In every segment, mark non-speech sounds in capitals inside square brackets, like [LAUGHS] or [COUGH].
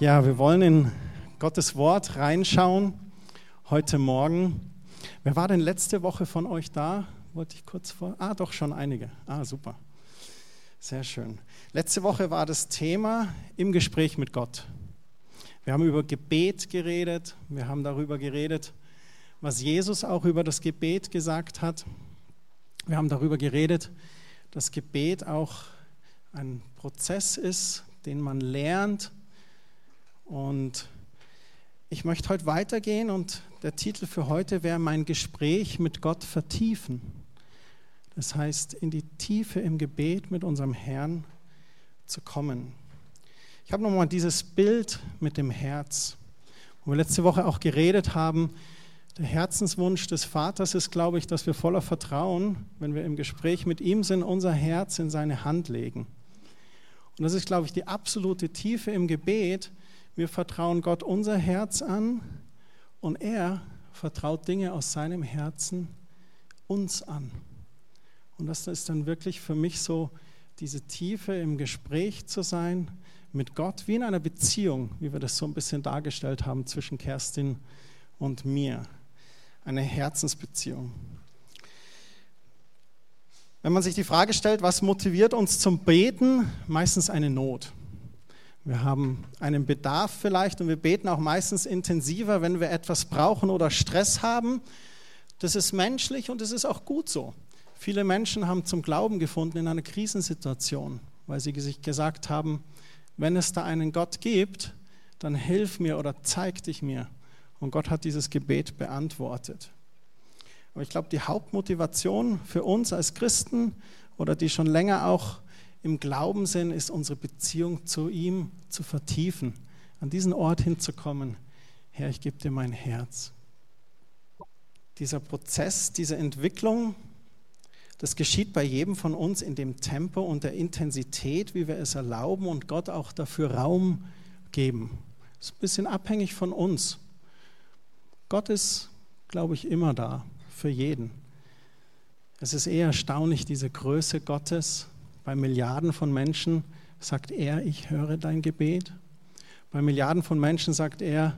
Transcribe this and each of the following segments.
Ja, wir wollen in Gottes Wort reinschauen heute Morgen. Wer war denn letzte Woche von euch da? Wollte ich kurz vor. Ah, doch schon einige. Ah, super. Sehr schön. Letzte Woche war das Thema im Gespräch mit Gott. Wir haben über Gebet geredet. Wir haben darüber geredet, was Jesus auch über das Gebet gesagt hat. Wir haben darüber geredet, dass Gebet auch ein Prozess ist, den man lernt und ich möchte heute weitergehen und der Titel für heute wäre mein Gespräch mit Gott vertiefen. Das heißt, in die Tiefe im Gebet mit unserem Herrn zu kommen. Ich habe nochmal dieses Bild mit dem Herz, wo wir letzte Woche auch geredet haben. Der Herzenswunsch des Vaters ist, glaube ich, dass wir voller Vertrauen, wenn wir im Gespräch mit ihm sind, unser Herz in seine Hand legen. Und das ist, glaube ich, die absolute Tiefe im Gebet, wir vertrauen Gott unser Herz an und er vertraut Dinge aus seinem Herzen uns an. Und das ist dann wirklich für mich so diese Tiefe im Gespräch zu sein mit Gott, wie in einer Beziehung, wie wir das so ein bisschen dargestellt haben zwischen Kerstin und mir. Eine Herzensbeziehung. Wenn man sich die Frage stellt, was motiviert uns zum Beten, meistens eine Not. Wir haben einen Bedarf vielleicht und wir beten auch meistens intensiver, wenn wir etwas brauchen oder Stress haben. Das ist menschlich und es ist auch gut so. Viele Menschen haben zum Glauben gefunden in einer Krisensituation, weil sie sich gesagt haben, wenn es da einen Gott gibt, dann hilf mir oder zeig dich mir. Und Gott hat dieses Gebet beantwortet. Aber ich glaube, die Hauptmotivation für uns als Christen oder die schon länger auch im Glauben sind, ist unsere Beziehung zu ihm zu vertiefen, an diesen Ort hinzukommen. Herr, ich gebe dir mein Herz. Dieser Prozess, diese Entwicklung, das geschieht bei jedem von uns in dem Tempo und der Intensität, wie wir es erlauben und Gott auch dafür Raum geben. Das ist ein bisschen abhängig von uns. Gott ist, glaube ich, immer da für jeden. Es ist eher erstaunlich, diese Größe Gottes, bei Milliarden von Menschen sagt er, ich höre dein Gebet. Bei Milliarden von Menschen sagt er,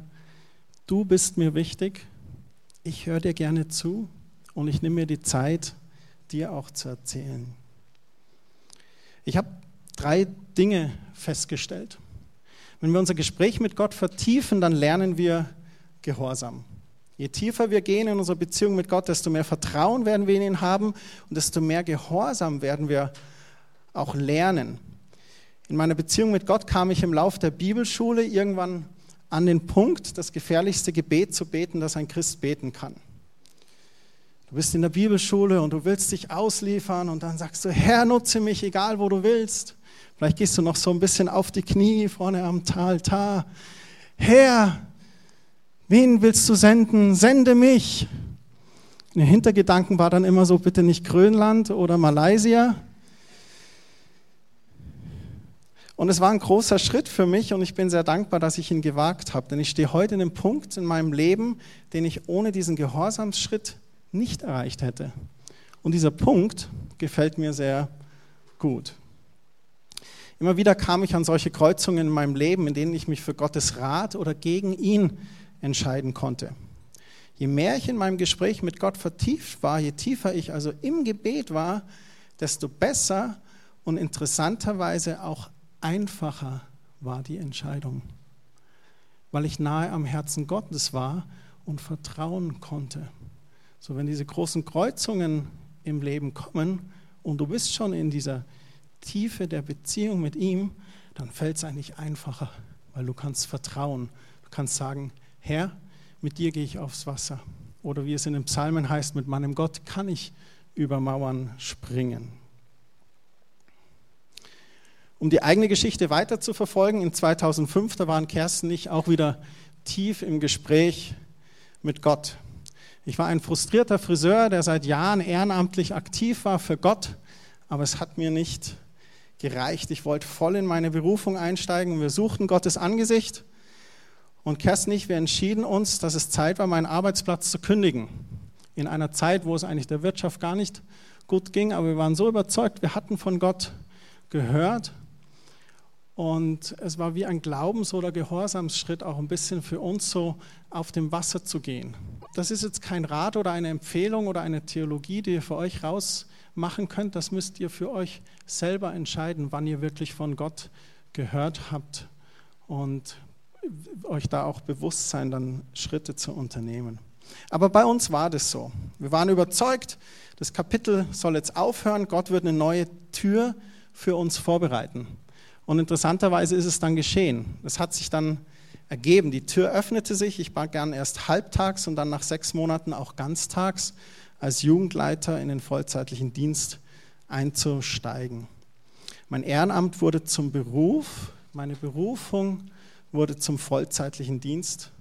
du bist mir wichtig, ich höre dir gerne zu und ich nehme mir die Zeit, dir auch zu erzählen. Ich habe drei Dinge festgestellt. Wenn wir unser Gespräch mit Gott vertiefen, dann lernen wir Gehorsam. Je tiefer wir gehen in unserer Beziehung mit Gott, desto mehr Vertrauen werden wir in ihn haben und desto mehr Gehorsam werden wir auch lernen. In meiner Beziehung mit Gott kam ich im Lauf der Bibelschule irgendwann an den Punkt, das gefährlichste Gebet zu beten, das ein Christ beten kann. Du bist in der Bibelschule und du willst dich ausliefern und dann sagst du, Herr, nutze mich, egal wo du willst. Vielleicht gehst du noch so ein bisschen auf die Knie vorne am Altar. Herr, wen willst du senden? Sende mich. Den Hintergedanken war dann immer so, bitte nicht Grönland oder Malaysia, Und es war ein großer Schritt für mich und ich bin sehr dankbar, dass ich ihn gewagt habe. Denn ich stehe heute in einem Punkt in meinem Leben, den ich ohne diesen Gehorsamsschritt nicht erreicht hätte. Und dieser Punkt gefällt mir sehr gut. Immer wieder kam ich an solche Kreuzungen in meinem Leben, in denen ich mich für Gottes Rat oder gegen ihn entscheiden konnte. Je mehr ich in meinem Gespräch mit Gott vertieft war, je tiefer ich also im Gebet war, desto besser und interessanterweise auch einfacher war die Entscheidung, weil ich nahe am Herzen Gottes war und vertrauen konnte. So, wenn diese großen Kreuzungen im Leben kommen und du bist schon in dieser Tiefe der Beziehung mit ihm, dann fällt es eigentlich einfacher, weil du kannst vertrauen. Du kannst sagen, Herr, mit dir gehe ich aufs Wasser. Oder wie es in den Psalmen heißt, mit meinem Gott kann ich über Mauern springen. Um die eigene Geschichte weiter zu verfolgen, in 2005, da waren Kerstin und ich auch wieder tief im Gespräch mit Gott. Ich war ein frustrierter Friseur, der seit Jahren ehrenamtlich aktiv war für Gott, aber es hat mir nicht gereicht. Ich wollte voll in meine Berufung einsteigen wir suchten Gottes Angesicht. Und Kerstin und ich, wir entschieden uns, dass es Zeit war, meinen Arbeitsplatz zu kündigen. In einer Zeit, wo es eigentlich der Wirtschaft gar nicht gut ging, aber wir waren so überzeugt, wir hatten von Gott gehört Und es war wie ein Glaubens- oder Gehorsamsschritt auch ein bisschen für uns so auf dem Wasser zu gehen. Das ist jetzt kein Rat oder eine Empfehlung oder eine Theologie, die ihr für euch rausmachen könnt. Das müsst ihr für euch selber entscheiden, wann ihr wirklich von Gott gehört habt und euch da auch bewusst sein, dann Schritte zu unternehmen. Aber bei uns war das so. Wir waren überzeugt, das Kapitel soll jetzt aufhören, Gott wird eine neue Tür für uns vorbereiten. Und interessanterweise ist es dann geschehen. Es hat sich dann ergeben. Die Tür öffnete sich. Ich war gern erst halbtags und dann nach sechs Monaten auch ganztags als Jugendleiter in den vollzeitlichen Dienst einzusteigen. Mein Ehrenamt wurde zum Beruf, meine Berufung wurde zum vollzeitlichen Dienst.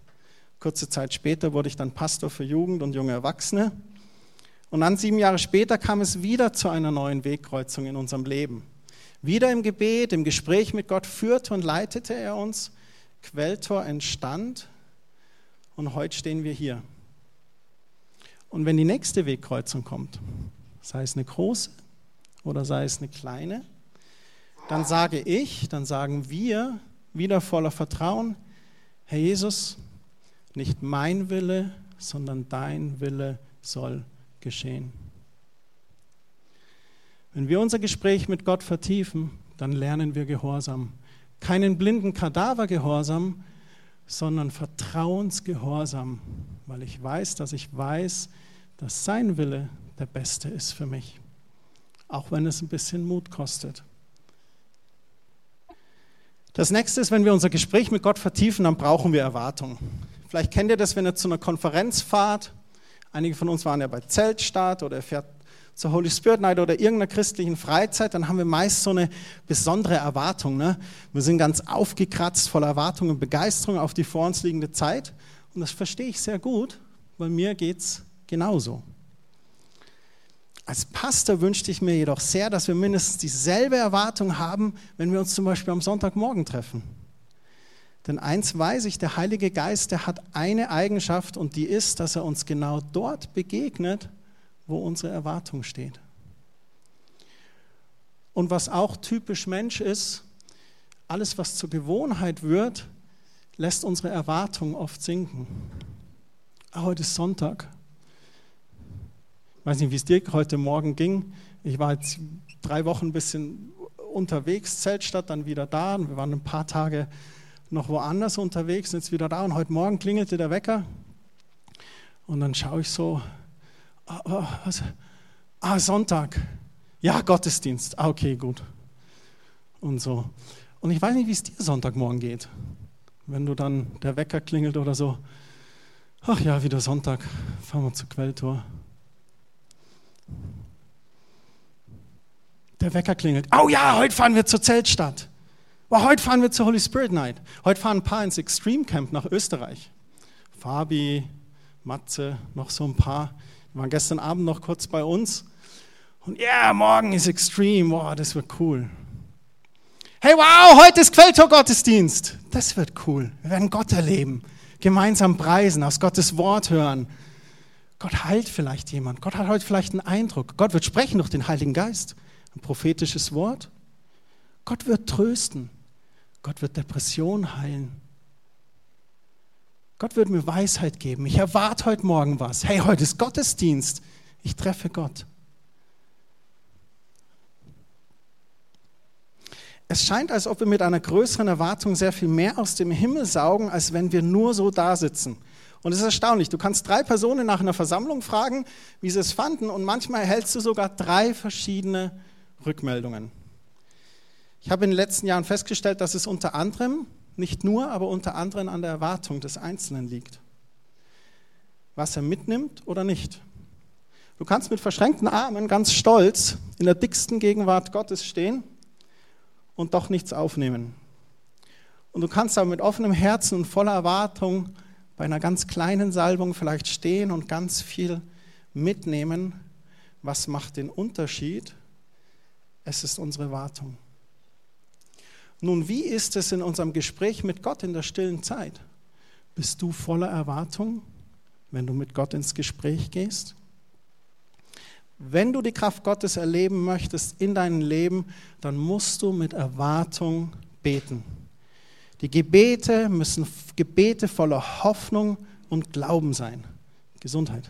Kurze Zeit später wurde ich dann Pastor für Jugend und junge Erwachsene. Und dann sieben Jahre später kam es wieder zu einer neuen Wegkreuzung in unserem Leben. Wieder im Gebet, im Gespräch mit Gott führte und leitete er uns. Quelltor entstand und heute stehen wir hier. Und wenn die nächste Wegkreuzung kommt, sei es eine große oder sei es eine kleine, dann sage ich, dann sagen wir wieder voller Vertrauen, Herr Jesus, nicht mein Wille, sondern dein Wille soll geschehen. Wenn wir unser Gespräch mit Gott vertiefen, dann lernen wir Gehorsam. Keinen blinden Kadavergehorsam, sondern Vertrauensgehorsam, weil ich weiß, dass ich weiß, dass sein Wille der beste ist für mich, auch wenn es ein bisschen Mut kostet. Das nächste ist, wenn wir unser Gespräch mit Gott vertiefen, dann brauchen wir Erwartung. Vielleicht kennt ihr das, wenn ihr zu einer Konferenz fahrt. Einige von uns waren ja bei Zeltstart oder ihr fährt zur Holy Spirit Night oder irgendeiner christlichen Freizeit, dann haben wir meist so eine besondere Erwartung. Ne? Wir sind ganz aufgekratzt voller Erwartung und Begeisterung auf die vor uns liegende Zeit. Und das verstehe ich sehr gut, weil mir geht es genauso. Als Pastor wünschte ich mir jedoch sehr, dass wir mindestens dieselbe Erwartung haben, wenn wir uns zum Beispiel am Sonntagmorgen treffen. Denn eins weiß ich, der Heilige Geist, der hat eine Eigenschaft und die ist, dass er uns genau dort begegnet, wo unsere Erwartung steht. Und was auch typisch Mensch ist, alles, was zur Gewohnheit wird, lässt unsere Erwartung oft sinken. Ah, heute ist Sonntag. Ich weiß nicht, wie es dir heute Morgen ging. Ich war jetzt drei Wochen ein bisschen unterwegs, Zeltstadt, dann wieder da. Und wir waren ein paar Tage noch woanders unterwegs, jetzt wieder da. Und heute Morgen klingelte der Wecker. Und dann schaue ich so Ah, Sonntag. Ja, Gottesdienst. Ah, okay, gut. Und so. Und ich weiß nicht, wie es dir Sonntagmorgen geht. Wenn du dann der Wecker klingelt oder so. Ach ja, wieder Sonntag. Fahren wir zu Quelltor. Der Wecker klingelt. Oh ja, heute fahren wir zur Zeltstadt. Oh, heute fahren wir zur Holy Spirit Night. Heute fahren ein paar ins Extreme Camp nach Österreich. Fabi, Matze, noch so ein paar. Waren gestern Abend noch kurz bei uns. Und ja, yeah, morgen ist Extreme. Wow, das wird cool. Hey, wow, heute ist Quelltor-Gottesdienst. Das wird cool. Wir werden Gott erleben. Gemeinsam preisen, aus Gottes Wort hören. Gott heilt vielleicht jemand. Gott hat heute vielleicht einen Eindruck. Gott wird sprechen durch den Heiligen Geist. Ein prophetisches Wort. Gott wird trösten. Gott wird Depression heilen. Gott wird mir Weisheit geben. Ich erwarte heute Morgen was. Hey, heute ist Gottesdienst. Ich treffe Gott. Es scheint, als ob wir mit einer größeren Erwartung sehr viel mehr aus dem Himmel saugen, als wenn wir nur so da sitzen. Und es ist erstaunlich. Du kannst drei Personen nach einer Versammlung fragen, wie sie es fanden, und manchmal erhältst du sogar drei verschiedene Rückmeldungen. Ich habe in den letzten Jahren festgestellt, dass es unter anderem nicht nur, aber unter anderem an der Erwartung des Einzelnen liegt. Was er mitnimmt oder nicht. Du kannst mit verschränkten Armen ganz stolz in der dicksten Gegenwart Gottes stehen und doch nichts aufnehmen. Und du kannst aber mit offenem Herzen und voller Erwartung bei einer ganz kleinen Salbung vielleicht stehen und ganz viel mitnehmen. Was macht den Unterschied? Es ist unsere Wartung. Nun, wie ist es in unserem Gespräch mit Gott in der stillen Zeit? Bist du voller Erwartung, wenn du mit Gott ins Gespräch gehst? Wenn du die Kraft Gottes erleben möchtest in deinem Leben, dann musst du mit Erwartung beten. Die Gebete müssen Gebete voller Hoffnung und Glauben sein. Gesundheit.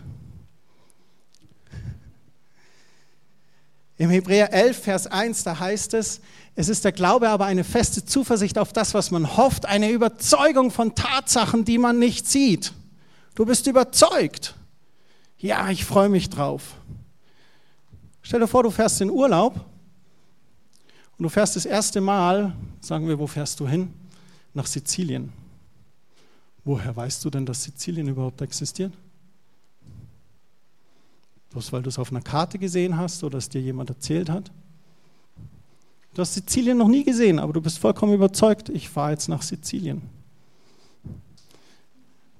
Im Hebräer 11, Vers 1, da heißt es, es ist der Glaube aber eine feste Zuversicht auf das, was man hofft, eine Überzeugung von Tatsachen, die man nicht sieht. Du bist überzeugt. Ja, ich freue mich drauf. Stell dir vor, du fährst in Urlaub und du fährst das erste Mal, sagen wir, wo fährst du hin? Nach Sizilien. Woher weißt du denn, dass Sizilien überhaupt existiert? Bloß weil du es auf einer Karte gesehen hast oder es dir jemand erzählt hat? Du hast Sizilien noch nie gesehen, aber du bist vollkommen überzeugt, ich fahre jetzt nach Sizilien.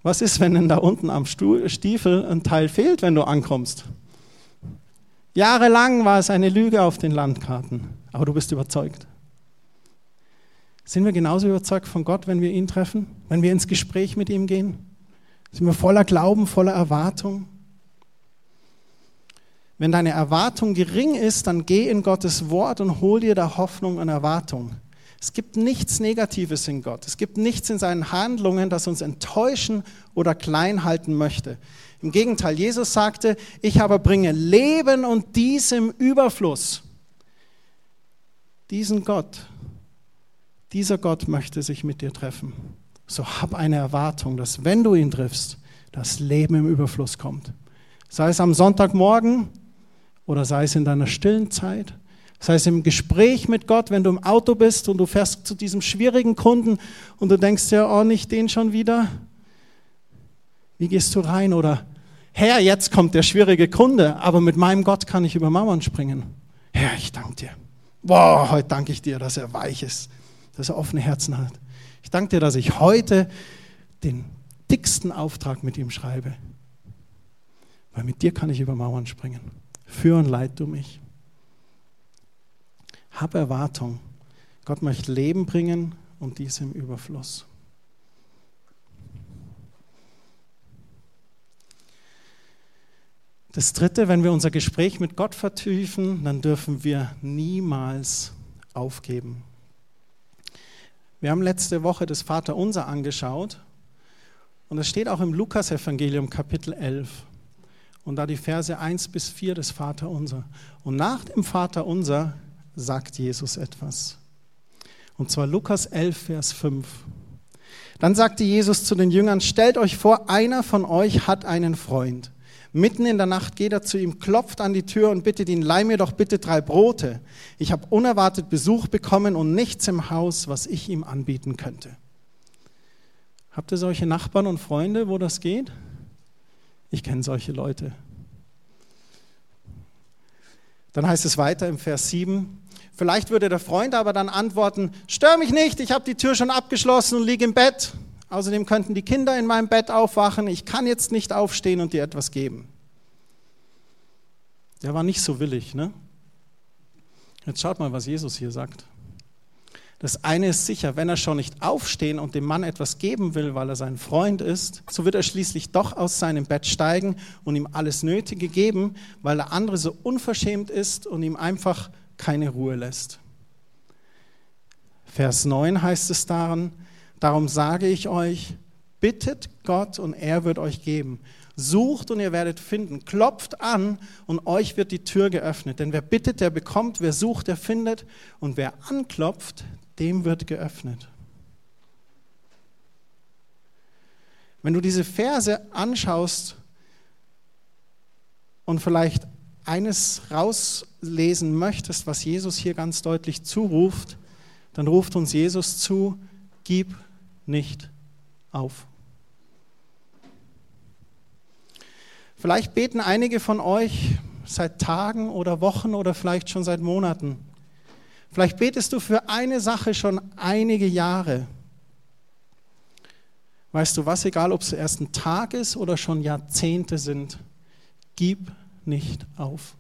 Was ist, wenn denn da unten am Stiefel ein Teil fehlt, wenn du ankommst? Jahrelang war es eine Lüge auf den Landkarten, aber du bist überzeugt. Sind wir genauso überzeugt von Gott, wenn wir ihn treffen, wenn wir ins Gespräch mit ihm gehen? Sind wir voller Glauben, voller Erwartung? Wenn deine Erwartung gering ist, dann geh in Gottes Wort und hol dir da Hoffnung und Erwartung. Es gibt nichts Negatives in Gott. Es gibt nichts in seinen Handlungen, das uns enttäuschen oder klein halten möchte. Im Gegenteil, Jesus sagte, ich aber bringe Leben und dies im Überfluss. Diesen Gott, dieser Gott möchte sich mit dir treffen. So hab eine Erwartung, dass wenn du ihn triffst, das Leben im Überfluss kommt. Sei es am Sonntagmorgen oder sei es in deiner stillen Zeit das heißt, im Gespräch mit Gott, wenn du im Auto bist und du fährst zu diesem schwierigen Kunden und du denkst dir, oh, nicht den schon wieder. Wie gehst du rein? Oder, Herr, jetzt kommt der schwierige Kunde, aber mit meinem Gott kann ich über Mauern springen. Herr, ich danke dir. Boah, heute danke ich dir, dass er weich ist, dass er offene Herzen hat. Ich danke dir, dass ich heute den dicksten Auftrag mit ihm schreibe. Weil mit dir kann ich über Mauern springen. Für und leid du mich. Hab Erwartung. Gott möchte Leben bringen und dies im Überfluss. Das Dritte, wenn wir unser Gespräch mit Gott vertiefen, dann dürfen wir niemals aufgeben. Wir haben letzte Woche das Vaterunser angeschaut und es steht auch im Lukas-Evangelium Kapitel 11 und da die Verse 1 bis 4 des Vaterunser. Und nach dem Vaterunser sagt Jesus etwas. Und zwar Lukas 11, Vers 5. Dann sagte Jesus zu den Jüngern, stellt euch vor, einer von euch hat einen Freund. Mitten in der Nacht geht er zu ihm, klopft an die Tür und bittet ihn, leih mir doch bitte drei Brote. Ich habe unerwartet Besuch bekommen und nichts im Haus, was ich ihm anbieten könnte. Habt ihr solche Nachbarn und Freunde, wo das geht? Ich kenne solche Leute. Dann heißt es weiter im Vers 7, Vielleicht würde der Freund aber dann antworten, stör mich nicht, ich habe die Tür schon abgeschlossen und liege im Bett. Außerdem könnten die Kinder in meinem Bett aufwachen, ich kann jetzt nicht aufstehen und dir etwas geben. Der war nicht so willig. Ne? Jetzt schaut mal, was Jesus hier sagt. Das eine ist sicher, wenn er schon nicht aufstehen und dem Mann etwas geben will, weil er sein Freund ist, so wird er schließlich doch aus seinem Bett steigen und ihm alles Nötige geben, weil der andere so unverschämt ist und ihm einfach keine Ruhe lässt. Vers 9 heißt es daran, darum sage ich euch, bittet Gott und er wird euch geben. Sucht und ihr werdet finden. Klopft an und euch wird die Tür geöffnet. Denn wer bittet, der bekommt. Wer sucht, der findet. Und wer anklopft, dem wird geöffnet. Wenn du diese Verse anschaust und vielleicht eines rauslesen möchtest, was Jesus hier ganz deutlich zuruft, dann ruft uns Jesus zu, gib nicht auf. Vielleicht beten einige von euch seit Tagen oder Wochen oder vielleicht schon seit Monaten. Vielleicht betest du für eine Sache schon einige Jahre. Weißt du was, egal ob es erst ein Tag ist oder schon Jahrzehnte sind, gib nicht auf.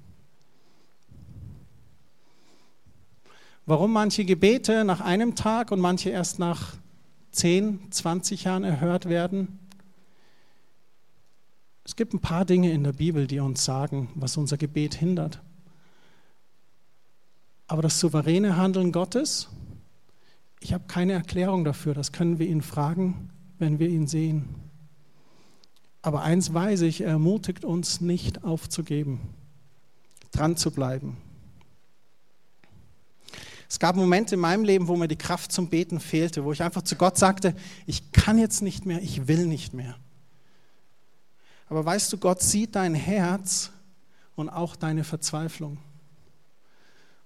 Warum manche Gebete nach einem Tag und manche erst nach 10, 20 Jahren erhört werden? Es gibt ein paar Dinge in der Bibel, die uns sagen, was unser Gebet hindert. Aber das souveräne Handeln Gottes, Ich habe keine Erklärung dafür, das können wir ihn fragen, wenn wir ihn sehen. Aber eins weiß ich, er ermutigt uns nicht aufzugeben, dran zu bleiben. Es gab Momente in meinem Leben, wo mir die Kraft zum Beten fehlte, wo ich einfach zu Gott sagte, ich kann jetzt nicht mehr, ich will nicht mehr. Aber weißt du, Gott sieht dein Herz und auch deine Verzweiflung.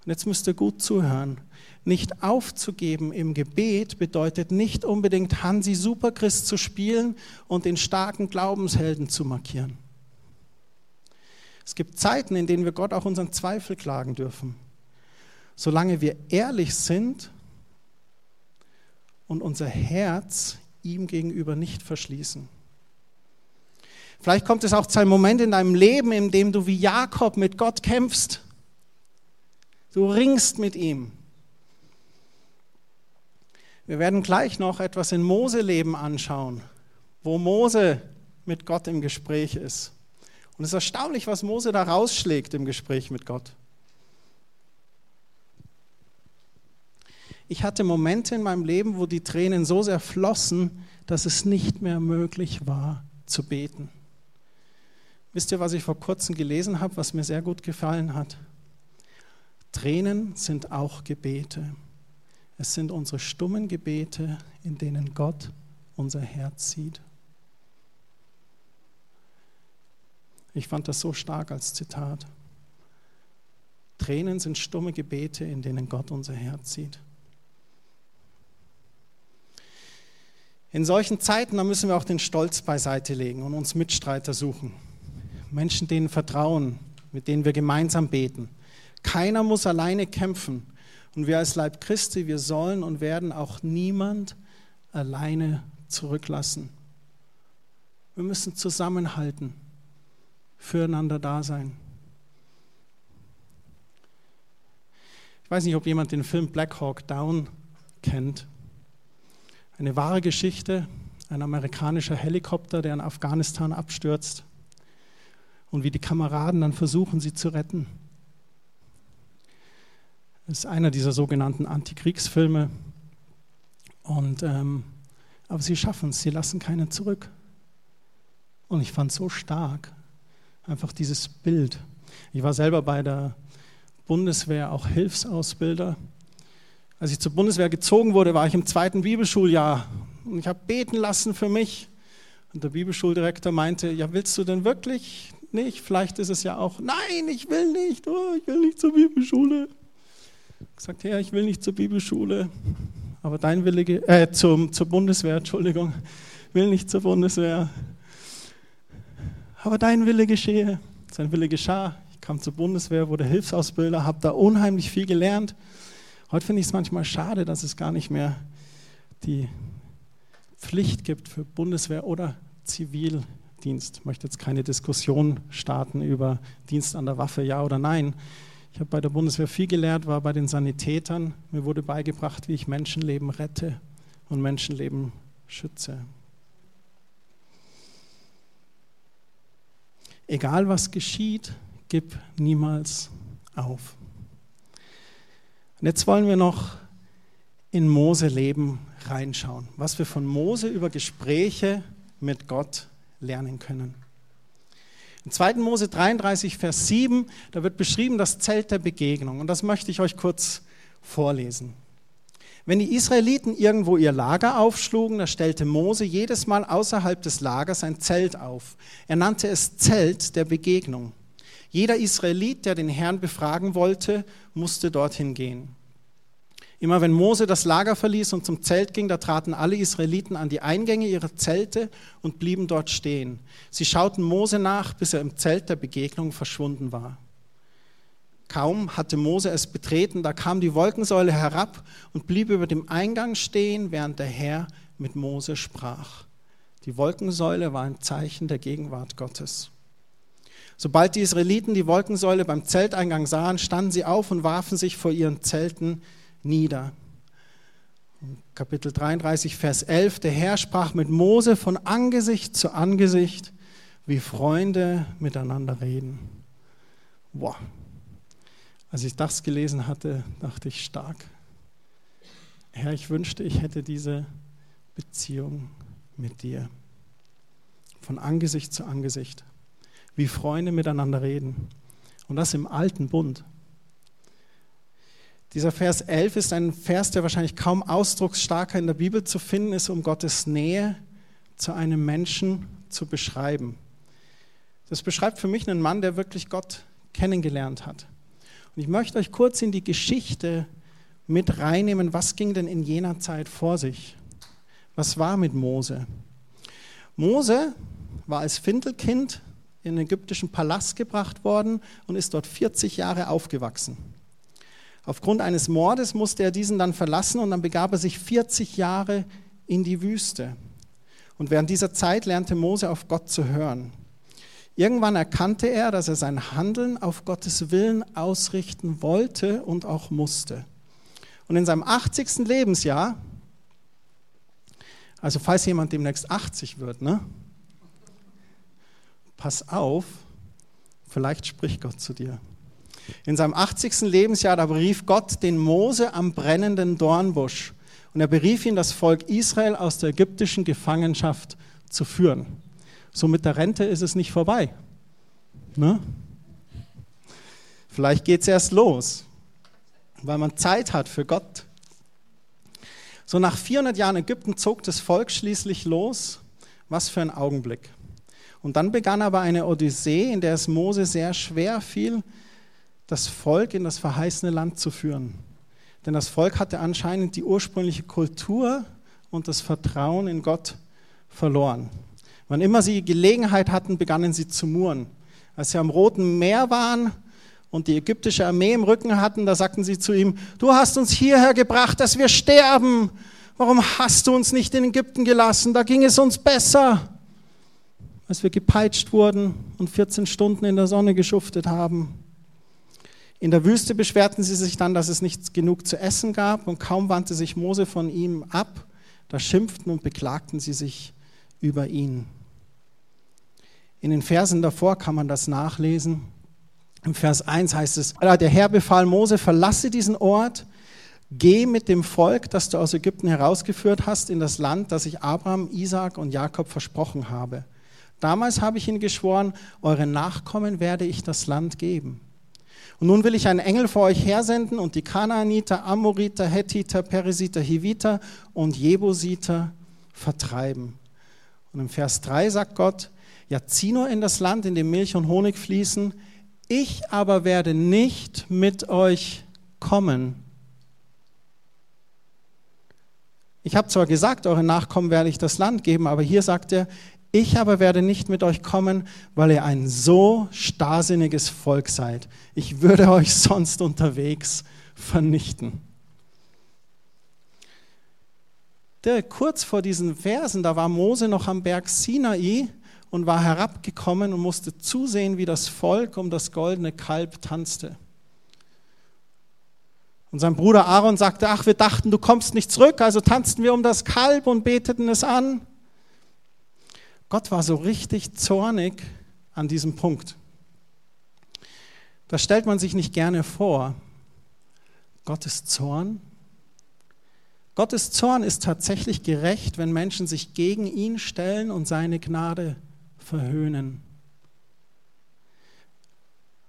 Und jetzt müsst ihr gut zuhören. Nicht aufzugeben im Gebet bedeutet nicht unbedingt Hansi Superchrist zu spielen und den starken Glaubenshelden zu markieren. Es gibt Zeiten, in denen wir Gott auch unseren Zweifel klagen dürfen solange wir ehrlich sind und unser Herz ihm gegenüber nicht verschließen. Vielleicht kommt es auch zu einem Moment in deinem Leben, in dem du wie Jakob mit Gott kämpfst. Du ringst mit ihm. Wir werden gleich noch etwas in Mose-Leben anschauen, wo Mose mit Gott im Gespräch ist. Und es ist erstaunlich, was Mose da rausschlägt im Gespräch mit Gott. Ich hatte Momente in meinem Leben, wo die Tränen so sehr flossen, dass es nicht mehr möglich war zu beten. Wisst ihr, was ich vor kurzem gelesen habe, was mir sehr gut gefallen hat? Tränen sind auch Gebete. Es sind unsere stummen Gebete, in denen Gott unser Herz sieht. Ich fand das so stark als Zitat. Tränen sind stumme Gebete, in denen Gott unser Herz sieht. In solchen Zeiten, da müssen wir auch den Stolz beiseite legen und uns Mitstreiter suchen. Menschen, denen vertrauen, mit denen wir gemeinsam beten. Keiner muss alleine kämpfen. Und wir als Leib Christi, wir sollen und werden auch niemand alleine zurücklassen. Wir müssen zusammenhalten, füreinander da sein. Ich weiß nicht, ob jemand den Film Black Hawk Down kennt. Eine wahre Geschichte, ein amerikanischer Helikopter, der in Afghanistan abstürzt und wie die Kameraden dann versuchen, sie zu retten. Das ist einer dieser sogenannten Antikriegsfilme. Und, ähm, aber sie schaffen es, sie lassen keinen zurück. Und ich fand so stark, einfach dieses Bild. Ich war selber bei der Bundeswehr auch Hilfsausbilder als ich zur Bundeswehr gezogen wurde, war ich im zweiten Bibelschuljahr und ich habe beten lassen für mich. Und der Bibelschuldirektor meinte, ja, willst du denn wirklich nicht? Vielleicht ist es ja auch, nein, ich will nicht, oh, ich will nicht zur Bibelschule. Gesagt, ja, ich will nicht zur Bibelschule, aber dein Wille, äh, zum, zur Bundeswehr, Entschuldigung, [LAUGHS] will nicht zur Bundeswehr. Aber dein Wille geschehe. Sein Wille geschah. Ich kam zur Bundeswehr, wurde Hilfsausbilder, habe da unheimlich viel gelernt. Heute finde ich es manchmal schade, dass es gar nicht mehr die Pflicht gibt für Bundeswehr oder Zivildienst. Ich möchte jetzt keine Diskussion starten über Dienst an der Waffe, ja oder nein. Ich habe bei der Bundeswehr viel gelernt, war bei den Sanitätern. Mir wurde beigebracht, wie ich Menschenleben rette und Menschenleben schütze. Egal was geschieht, gib niemals auf. Und jetzt wollen wir noch in Mose Leben reinschauen, was wir von Mose über Gespräche mit Gott lernen können. In 2. Mose 33, Vers 7, da wird beschrieben das Zelt der Begegnung. Und das möchte ich euch kurz vorlesen. Wenn die Israeliten irgendwo ihr Lager aufschlugen, da stellte Mose jedes Mal außerhalb des Lagers ein Zelt auf. Er nannte es Zelt der Begegnung. Jeder Israelit, der den Herrn befragen wollte, musste dorthin gehen. Immer wenn Mose das Lager verließ und zum Zelt ging, da traten alle Israeliten an die Eingänge ihrer Zelte und blieben dort stehen. Sie schauten Mose nach, bis er im Zelt der Begegnung verschwunden war. Kaum hatte Mose es betreten, da kam die Wolkensäule herab und blieb über dem Eingang stehen, während der Herr mit Mose sprach. Die Wolkensäule war ein Zeichen der Gegenwart Gottes. Sobald die Israeliten die Wolkensäule beim Zelteingang sahen, standen sie auf und warfen sich vor ihren Zelten nieder. Kapitel 33, Vers 11, der Herr sprach mit Mose von Angesicht zu Angesicht, wie Freunde miteinander reden. Boah. Als ich das gelesen hatte, dachte ich stark. Herr, ich wünschte, ich hätte diese Beziehung mit dir. Von Angesicht zu Angesicht. Wie Freunde miteinander reden. Und das im alten Bund. Dieser Vers 11 ist ein Vers, der wahrscheinlich kaum ausdrucksstarker in der Bibel zu finden ist, um Gottes Nähe zu einem Menschen zu beschreiben. Das beschreibt für mich einen Mann, der wirklich Gott kennengelernt hat. Und ich möchte euch kurz in die Geschichte mit reinnehmen, was ging denn in jener Zeit vor sich? Was war mit Mose? Mose war als Findelkind in den ägyptischen Palast gebracht worden und ist dort 40 Jahre aufgewachsen. Aufgrund eines Mordes musste er diesen dann verlassen und dann begab er sich 40 Jahre in die Wüste. Und während dieser Zeit lernte Mose auf Gott zu hören. Irgendwann erkannte er, dass er sein Handeln auf Gottes Willen ausrichten wollte und auch musste. Und in seinem 80. Lebensjahr, also falls jemand demnächst 80 wird, ne? Pass auf, vielleicht spricht Gott zu dir. In seinem 80. Lebensjahr, da berief Gott den Mose am brennenden Dornbusch. Und er berief ihn, das Volk Israel aus der ägyptischen Gefangenschaft zu führen. So mit der Rente ist es nicht vorbei. Ne? Vielleicht geht es erst los, weil man Zeit hat für Gott. So nach 400 Jahren Ägypten zog das Volk schließlich los. Was für ein Augenblick. Und dann begann aber eine Odyssee, in der es Mose sehr schwer fiel, das Volk in das verheißene Land zu führen. Denn das Volk hatte anscheinend die ursprüngliche Kultur und das Vertrauen in Gott verloren. Wann immer sie Gelegenheit hatten, begannen sie zu murren. Als sie am Roten Meer waren und die ägyptische Armee im Rücken hatten, da sagten sie zu ihm, du hast uns hierher gebracht, dass wir sterben. Warum hast du uns nicht in Ägypten gelassen? Da ging es uns besser. Als wir gepeitscht wurden und 14 Stunden in der Sonne geschuftet haben. In der Wüste beschwerten sie sich dann, dass es nicht genug zu essen gab und kaum wandte sich Mose von ihm ab, da schimpften und beklagten sie sich über ihn. In den Versen davor kann man das nachlesen. Im Vers 1 heißt es, der Herr befahl Mose, verlasse diesen Ort, geh mit dem Volk, das du aus Ägypten herausgeführt hast, in das Land, das ich Abraham, Isaak und Jakob versprochen habe. Damals habe ich ihnen geschworen, euren Nachkommen werde ich das Land geben. Und nun will ich einen Engel vor euch hersenden und die Kanaaniter, Amoriter, Hethiter, Perisiter, Hiviter und Jebusiter vertreiben. Und im Vers 3 sagt Gott, ja, zieh nur in das Land, in dem Milch und Honig fließen, ich aber werde nicht mit euch kommen. Ich habe zwar gesagt, euren Nachkommen werde ich das Land geben, aber hier sagt er, ich aber werde nicht mit euch kommen, weil ihr ein so starrsinniges Volk seid. Ich würde [LAUGHS] euch sonst unterwegs vernichten. Der, kurz vor diesen Versen, da war Mose noch am Berg Sinai und war herabgekommen und musste zusehen, wie das Volk um das goldene Kalb tanzte. Und sein Bruder Aaron sagte, ach, wir dachten, du kommst nicht zurück, also tanzten wir um das Kalb und beteten es an. Gott war so richtig zornig an diesem Punkt. Das stellt man sich nicht gerne vor. Gottes Zorn. Gottes Zorn ist tatsächlich gerecht, wenn Menschen sich gegen ihn stellen und seine Gnade verhöhnen.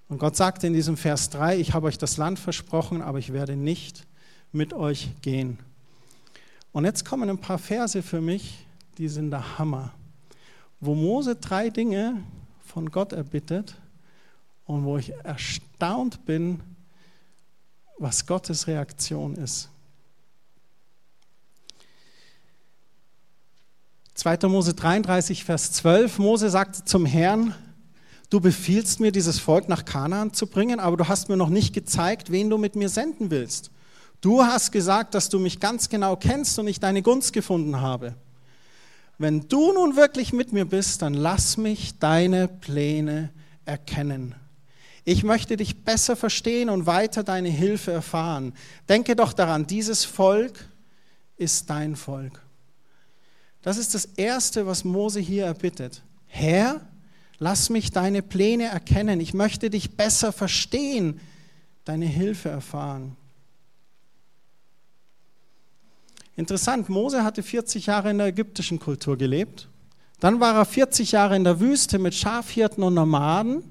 Und Gott sagte in diesem Vers 3, ich habe euch das Land versprochen, aber ich werde nicht mit euch gehen. Und jetzt kommen ein paar Verse für mich, die sind der Hammer wo Mose drei Dinge von Gott erbittet und wo ich erstaunt bin, was Gottes Reaktion ist. 2. Mose 33, Vers 12. Mose sagte zum Herrn, du befiehlst mir, dieses Volk nach Kanaan zu bringen, aber du hast mir noch nicht gezeigt, wen du mit mir senden willst. Du hast gesagt, dass du mich ganz genau kennst und ich deine Gunst gefunden habe wenn du nun wirklich mit mir bist, dann lass mich deine Pläne erkennen. Ich möchte dich besser verstehen und weiter deine Hilfe erfahren. Denke doch daran, dieses Volk ist dein Volk. Das ist das Erste, was Mose hier erbittet. Herr, lass mich deine Pläne erkennen. Ich möchte dich besser verstehen, deine Hilfe erfahren. Interessant, Mose hatte 40 Jahre in der ägyptischen Kultur gelebt. Dann war er 40 Jahre in der Wüste mit Schafhirten und Nomaden.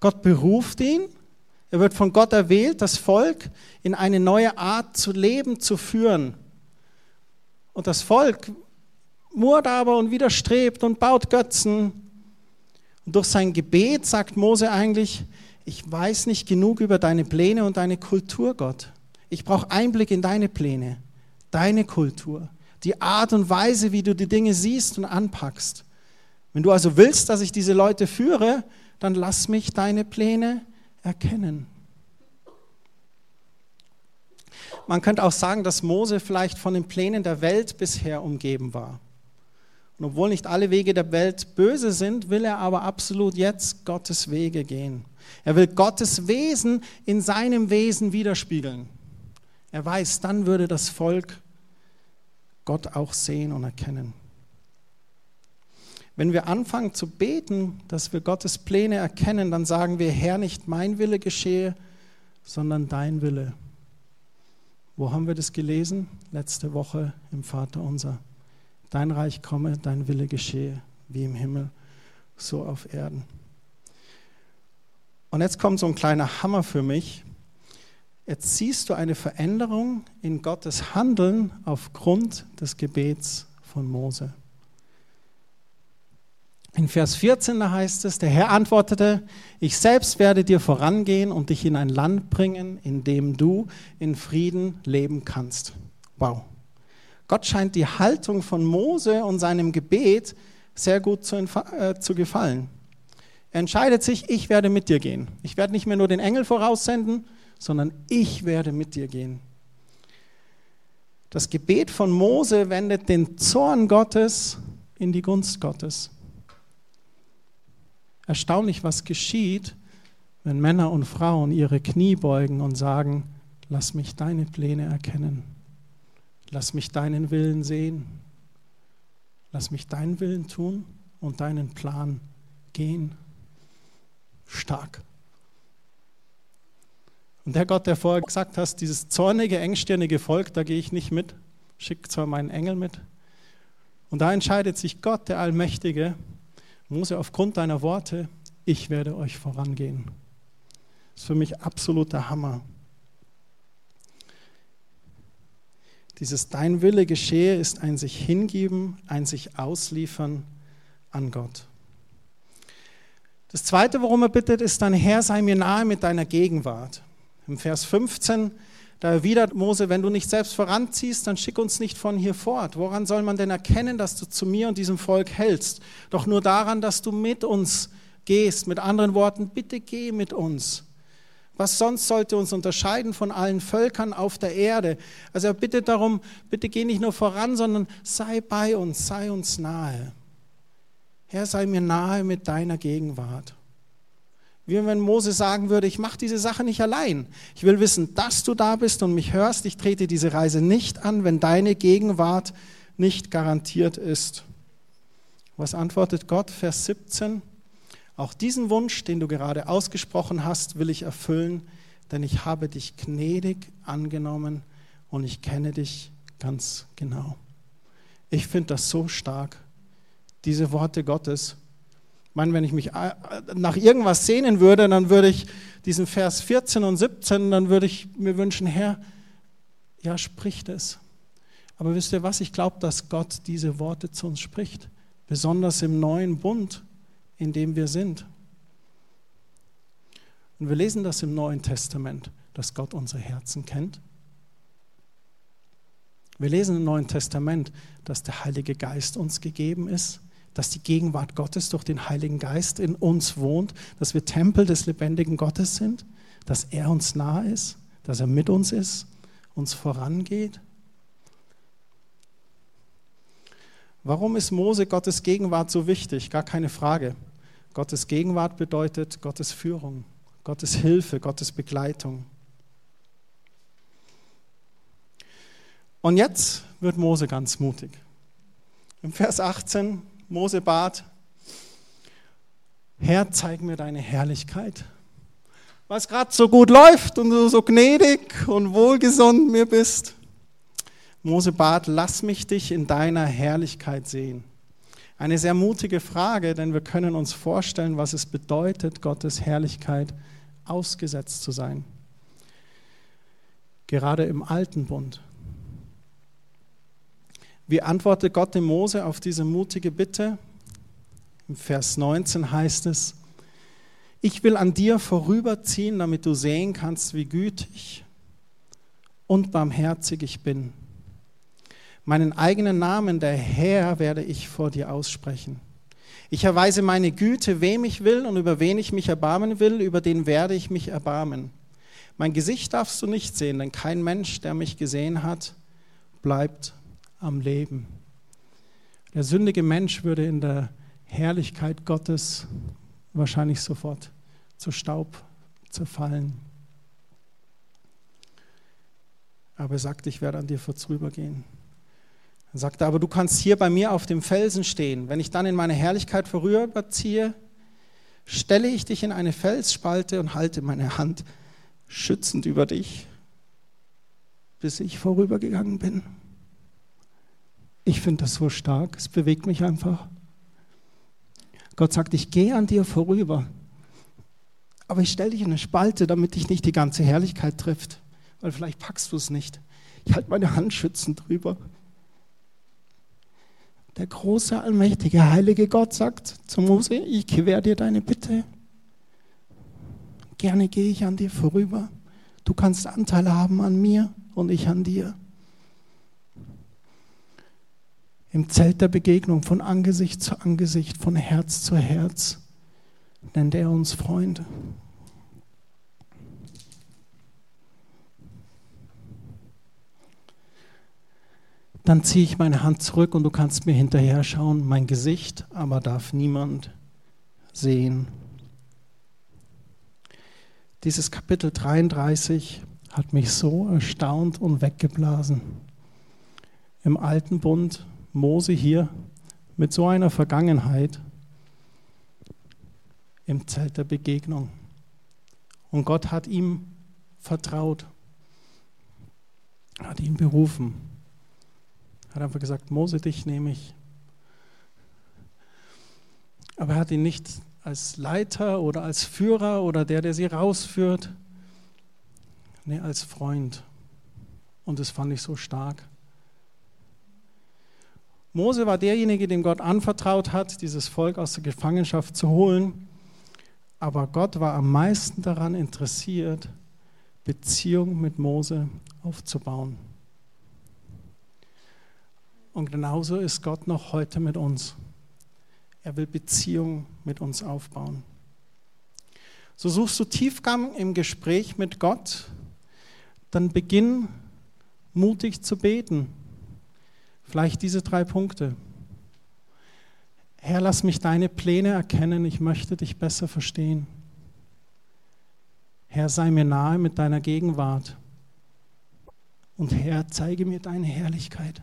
Gott beruft ihn. Er wird von Gott erwählt, das Volk in eine neue Art zu leben, zu führen. Und das Volk murrt aber und widerstrebt und baut Götzen. Und durch sein Gebet sagt Mose eigentlich, ich weiß nicht genug über deine Pläne und deine Kultur, Gott. Ich brauche Einblick in deine Pläne, deine Kultur, die Art und Weise, wie du die Dinge siehst und anpackst. Wenn du also willst, dass ich diese Leute führe, dann lass mich deine Pläne erkennen. Man könnte auch sagen, dass Mose vielleicht von den Plänen der Welt bisher umgeben war. Und obwohl nicht alle Wege der Welt böse sind, will er aber absolut jetzt Gottes Wege gehen. Er will Gottes Wesen in seinem Wesen widerspiegeln. Er weiß, dann würde das Volk Gott auch sehen und erkennen. Wenn wir anfangen zu beten, dass wir Gottes Pläne erkennen, dann sagen wir, Herr, nicht mein Wille geschehe, sondern dein Wille. Wo haben wir das gelesen? Letzte Woche im Vater unser. Dein Reich komme, dein Wille geschehe, wie im Himmel, so auf Erden. Und jetzt kommt so ein kleiner Hammer für mich. Jetzt siehst du eine Veränderung in Gottes Handeln aufgrund des Gebets von Mose. In Vers 14 da heißt es, der Herr antwortete, ich selbst werde dir vorangehen und dich in ein Land bringen, in dem du in Frieden leben kannst. Wow. Gott scheint die Haltung von Mose und seinem Gebet sehr gut zu, äh, zu gefallen. Er entscheidet sich, ich werde mit dir gehen. Ich werde nicht mehr nur den Engel voraussenden, sondern ich werde mit dir gehen. Das Gebet von Mose wendet den Zorn Gottes in die Gunst Gottes. Erstaunlich, was geschieht, wenn Männer und Frauen ihre Knie beugen und sagen, lass mich deine Pläne erkennen, lass mich deinen Willen sehen, lass mich deinen Willen tun und deinen Plan gehen stark. Und der Gott, der vorher gesagt hat, dieses zornige, engstirnige Volk, da gehe ich nicht mit, schickt zwar meinen Engel mit. Und da entscheidet sich Gott, der Allmächtige, Mose, aufgrund deiner Worte, ich werde euch vorangehen. Das ist für mich absoluter Hammer. Dieses Dein Wille geschehe ist ein sich hingeben, ein sich ausliefern an Gott. Das Zweite, worum er bittet, ist, dein Herr sei mir nahe mit deiner Gegenwart. Im Vers 15, da erwidert Mose, wenn du nicht selbst voranziehst, dann schick uns nicht von hier fort. Woran soll man denn erkennen, dass du zu mir und diesem Volk hältst? Doch nur daran, dass du mit uns gehst. Mit anderen Worten, bitte geh mit uns. Was sonst sollte uns unterscheiden von allen Völkern auf der Erde? Also er bittet darum, bitte geh nicht nur voran, sondern sei bei uns, sei uns nahe. Herr, sei mir nahe mit deiner Gegenwart. Wie wenn Mose sagen würde, ich mache diese Sache nicht allein. Ich will wissen, dass du da bist und mich hörst. Ich trete diese Reise nicht an, wenn deine Gegenwart nicht garantiert ist. Was antwortet Gott? Vers 17. Auch diesen Wunsch, den du gerade ausgesprochen hast, will ich erfüllen, denn ich habe dich gnädig angenommen und ich kenne dich ganz genau. Ich finde das so stark diese Worte Gottes. Ich meine, wenn ich mich äh, nach irgendwas sehnen würde, dann würde ich diesen Vers 14 und 17, dann würde ich mir wünschen, Herr, ja, spricht es. Aber wisst ihr was? Ich glaube, dass Gott diese Worte zu uns spricht, besonders im neuen Bund, in dem wir sind. Und wir lesen das im Neuen Testament, dass Gott unsere Herzen kennt. Wir lesen im Neuen Testament, dass der Heilige Geist uns gegeben ist dass die Gegenwart Gottes durch den Heiligen Geist in uns wohnt, dass wir Tempel des lebendigen Gottes sind, dass er uns nahe ist, dass er mit uns ist, uns vorangeht. Warum ist Mose Gottes Gegenwart so wichtig? Gar keine Frage. Gottes Gegenwart bedeutet Gottes Führung, Gottes Hilfe, Gottes Begleitung. Und jetzt wird Mose ganz mutig. Im Vers 18 Mose bat, Herr, zeig mir deine Herrlichkeit. Was gerade so gut läuft und du so gnädig und wohlgesonnen mir bist. Mose bat, lass mich dich in deiner Herrlichkeit sehen. Eine sehr mutige Frage, denn wir können uns vorstellen, was es bedeutet, Gottes Herrlichkeit ausgesetzt zu sein. Gerade im alten Bund. Wie antwortet Gott dem Mose auf diese mutige Bitte? Im Vers 19 heißt es, ich will an dir vorüberziehen, damit du sehen kannst, wie gütig und barmherzig ich bin Meinen eigenen Namen, der Herr, werde ich vor dir aussprechen. Ich erweise meine Güte, wem ich will und über wen ich mich erbarmen will, über den werde ich mich erbarmen. Mein Gesicht darfst du nicht sehen, denn kein Mensch, der mich gesehen hat, bleibt am Leben. Der sündige Mensch würde in der Herrlichkeit Gottes wahrscheinlich sofort zu Staub zerfallen. Aber er sagt, ich werde an dir vorübergehen. Er sagte, aber du kannst hier bei mir auf dem Felsen stehen. Wenn ich dann in meine Herrlichkeit vorüberziehe, stelle ich dich in eine Felsspalte und halte meine Hand schützend über dich, bis ich vorübergegangen bin. Ich finde das so stark, es bewegt mich einfach. Gott sagt, ich gehe an dir vorüber, aber ich stelle dich in eine Spalte, damit dich nicht die ganze Herrlichkeit trifft, weil vielleicht packst du es nicht. Ich halte meine Hand schützend drüber. Der große, allmächtige, heilige Gott sagt zu Mose, ich gewähre dir deine Bitte. Gerne gehe ich an dir vorüber. Du kannst Anteil haben an mir und ich an dir. Im Zelt der Begegnung von Angesicht zu Angesicht, von Herz zu Herz nennt er uns Freunde. dann ziehe ich meine Hand zurück und du kannst mir hinterher schauen. Mein Gesicht aber darf niemand sehen. Dieses Kapitel 33 hat mich so erstaunt und weggeblasen. Im alten Bund Mose hier mit so einer Vergangenheit im Zelt der Begegnung. Und Gott hat ihm vertraut, hat ihn berufen. Er hat einfach gesagt, Mose, dich nehme ich. Aber er hat ihn nicht als Leiter oder als Führer oder der, der sie rausführt, nee, als Freund. Und das fand ich so stark. Mose war derjenige, dem Gott anvertraut hat, dieses Volk aus der Gefangenschaft zu holen. Aber Gott war am meisten daran interessiert, Beziehung mit Mose aufzubauen. Und genauso ist Gott noch heute mit uns. Er will Beziehung mit uns aufbauen. So suchst du Tiefgang im Gespräch mit Gott, dann beginn mutig zu beten. Vielleicht diese drei Punkte. Herr, lass mich deine Pläne erkennen, ich möchte dich besser verstehen. Herr, sei mir nahe mit deiner Gegenwart. Und Herr, zeige mir deine Herrlichkeit.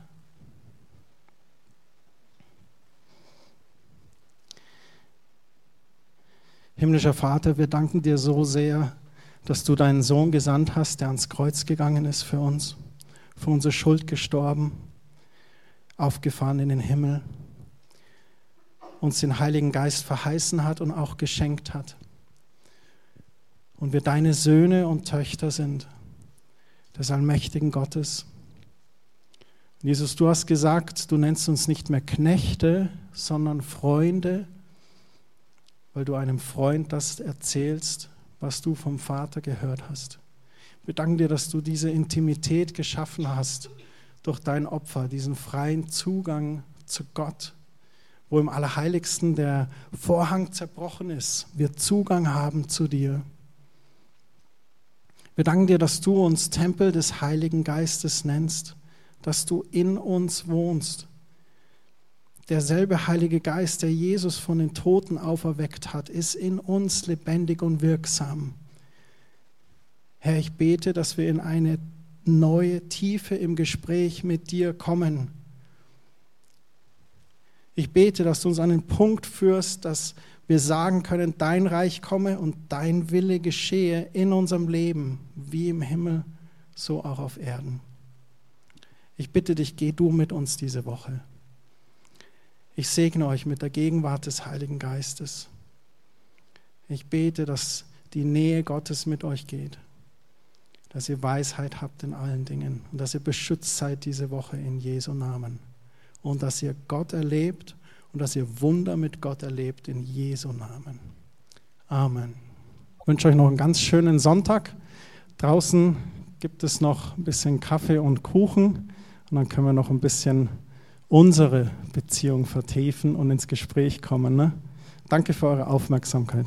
Himmlischer Vater, wir danken dir so sehr, dass du deinen Sohn gesandt hast, der ans Kreuz gegangen ist für uns, für unsere Schuld gestorben, aufgefahren in den Himmel, uns den Heiligen Geist verheißen hat und auch geschenkt hat. Und wir deine Söhne und Töchter sind, des allmächtigen Gottes. Jesus, du hast gesagt, du nennst uns nicht mehr Knechte, sondern Freunde weil du einem Freund das erzählst, was du vom Vater gehört hast. Wir danken dir, dass du diese Intimität geschaffen hast durch dein Opfer, diesen freien Zugang zu Gott, wo im Allerheiligsten der Vorhang zerbrochen ist, wir Zugang haben zu dir. Wir danken dir, dass du uns Tempel des Heiligen Geistes nennst, dass du in uns wohnst derselbe Heilige Geist, der Jesus von den Toten auferweckt hat, ist in uns lebendig und wirksam. Herr, ich bete, dass wir in eine neue Tiefe im Gespräch mit dir kommen. Ich bete, dass du uns an den Punkt führst, dass wir sagen können, dein Reich komme und dein Wille geschehe in unserem Leben, wie im Himmel, so auch auf Erden. Ich bitte dich, geh du mit uns diese Woche. Ich segne euch mit der Gegenwart des Heiligen Geistes. Ich bete, dass die Nähe Gottes mit euch geht, dass ihr Weisheit habt in allen Dingen und dass ihr beschützt seid diese Woche in Jesu Namen und dass ihr Gott erlebt und dass ihr Wunder mit Gott erlebt in Jesu Namen. Amen. Ich wünsche euch noch einen ganz schönen Sonntag. Draußen gibt es noch ein bisschen Kaffee und Kuchen und dann können wir noch ein bisschen unsere Beziehung vertiefen und ins Gespräch kommen. Ne? Danke für eure Aufmerksamkeit.